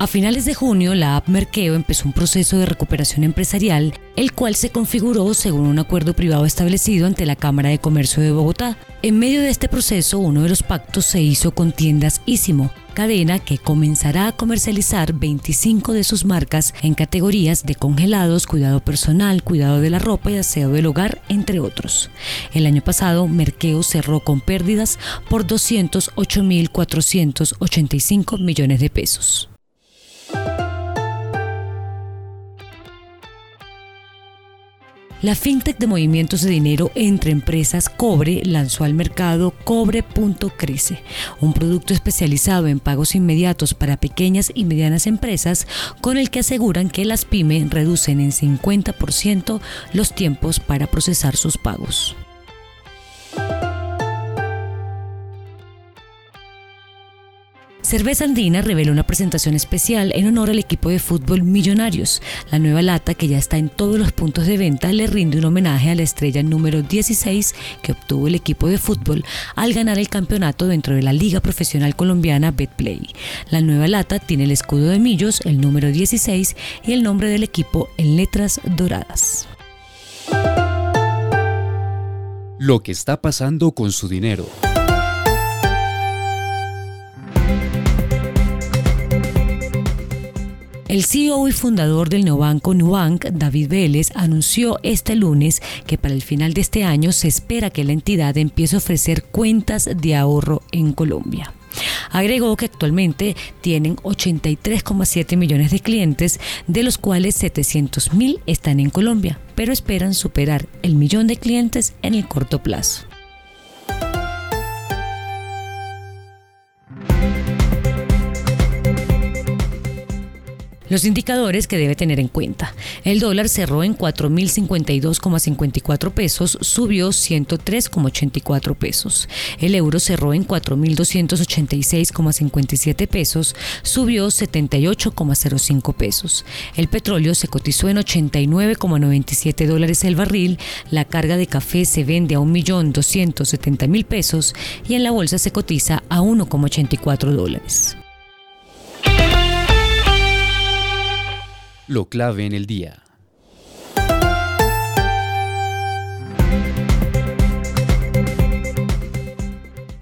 A finales de junio, la app Merkeo empezó un proceso de recuperación empresarial, el cual se configuró según un acuerdo privado establecido ante la Cámara de Comercio de Bogotá. En medio de este proceso, uno de los pactos se hizo con tiendas Ísimo, cadena que comenzará a comercializar 25 de sus marcas en categorías de congelados, cuidado personal, cuidado de la ropa y aseo del hogar, entre otros. El año pasado, Merkeo cerró con pérdidas por 208.485 millones de pesos. La fintech de movimientos de dinero entre empresas Cobre lanzó al mercado Cobre.crece, un producto especializado en pagos inmediatos para pequeñas y medianas empresas con el que aseguran que las pymes reducen en 50% los tiempos para procesar sus pagos. Cerveza Andina reveló una presentación especial en honor al equipo de fútbol Millonarios. La nueva lata, que ya está en todos los puntos de venta, le rinde un homenaje a la estrella número 16 que obtuvo el equipo de fútbol al ganar el campeonato dentro de la Liga Profesional Colombiana Betplay. La nueva lata tiene el escudo de Millos, el número 16 y el nombre del equipo en letras doradas. Lo que está pasando con su dinero. El CEO y fundador del neobanco Nubank, David Vélez, anunció este lunes que para el final de este año se espera que la entidad empiece a ofrecer cuentas de ahorro en Colombia. Agregó que actualmente tienen 83,7 millones de clientes, de los cuales 700 mil están en Colombia, pero esperan superar el millón de clientes en el corto plazo. Los indicadores que debe tener en cuenta. El dólar cerró en 4.052,54 pesos, subió 103,84 pesos. El euro cerró en 4.286,57 pesos, subió 78,05 pesos. El petróleo se cotizó en 89,97 dólares el barril. La carga de café se vende a 1.270.000 pesos y en la bolsa se cotiza a 1,84 dólares. Lo clave en el día.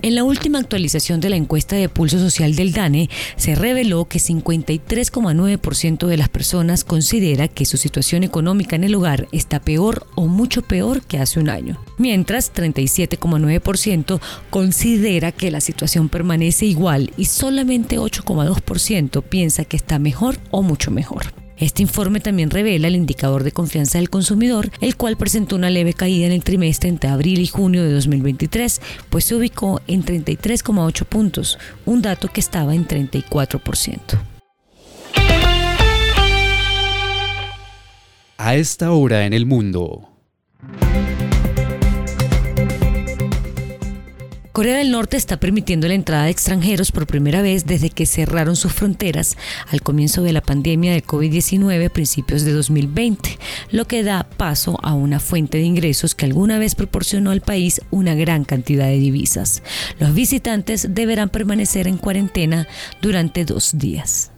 En la última actualización de la encuesta de pulso social del DANE, se reveló que 53,9% de las personas considera que su situación económica en el hogar está peor o mucho peor que hace un año, mientras 37,9% considera que la situación permanece igual y solamente 8,2% piensa que está mejor o mucho mejor. Este informe también revela el indicador de confianza del consumidor, el cual presentó una leve caída en el trimestre entre abril y junio de 2023, pues se ubicó en 33,8 puntos, un dato que estaba en 34%. A esta hora en el mundo. Corea del Norte está permitiendo la entrada de extranjeros por primera vez desde que cerraron sus fronteras al comienzo de la pandemia de COVID-19 a principios de 2020, lo que da paso a una fuente de ingresos que alguna vez proporcionó al país una gran cantidad de divisas. Los visitantes deberán permanecer en cuarentena durante dos días.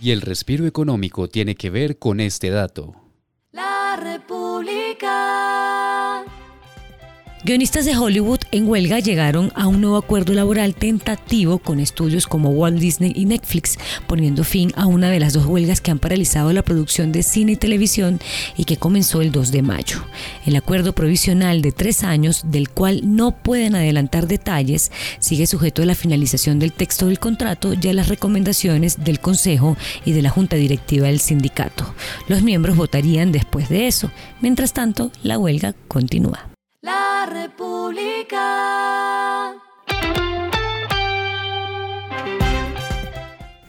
Y el respiro económico tiene que ver con este dato. Guionistas de Hollywood en huelga llegaron a un nuevo acuerdo laboral tentativo con estudios como Walt Disney y Netflix, poniendo fin a una de las dos huelgas que han paralizado la producción de cine y televisión y que comenzó el 2 de mayo. El acuerdo provisional de tres años, del cual no pueden adelantar detalles, sigue sujeto a la finalización del texto del contrato y a las recomendaciones del Consejo y de la Junta Directiva del sindicato. Los miembros votarían después de eso. Mientras tanto, la huelga continúa. República.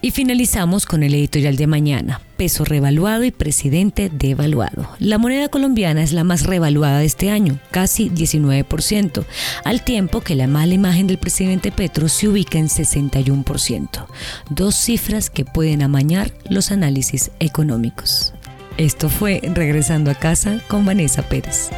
Y finalizamos con el editorial de mañana, peso revaluado y presidente devaluado. La moneda colombiana es la más revaluada de este año, casi 19%, al tiempo que la mala imagen del presidente Petro se ubica en 61%, dos cifras que pueden amañar los análisis económicos. Esto fue Regresando a casa con Vanessa Pérez.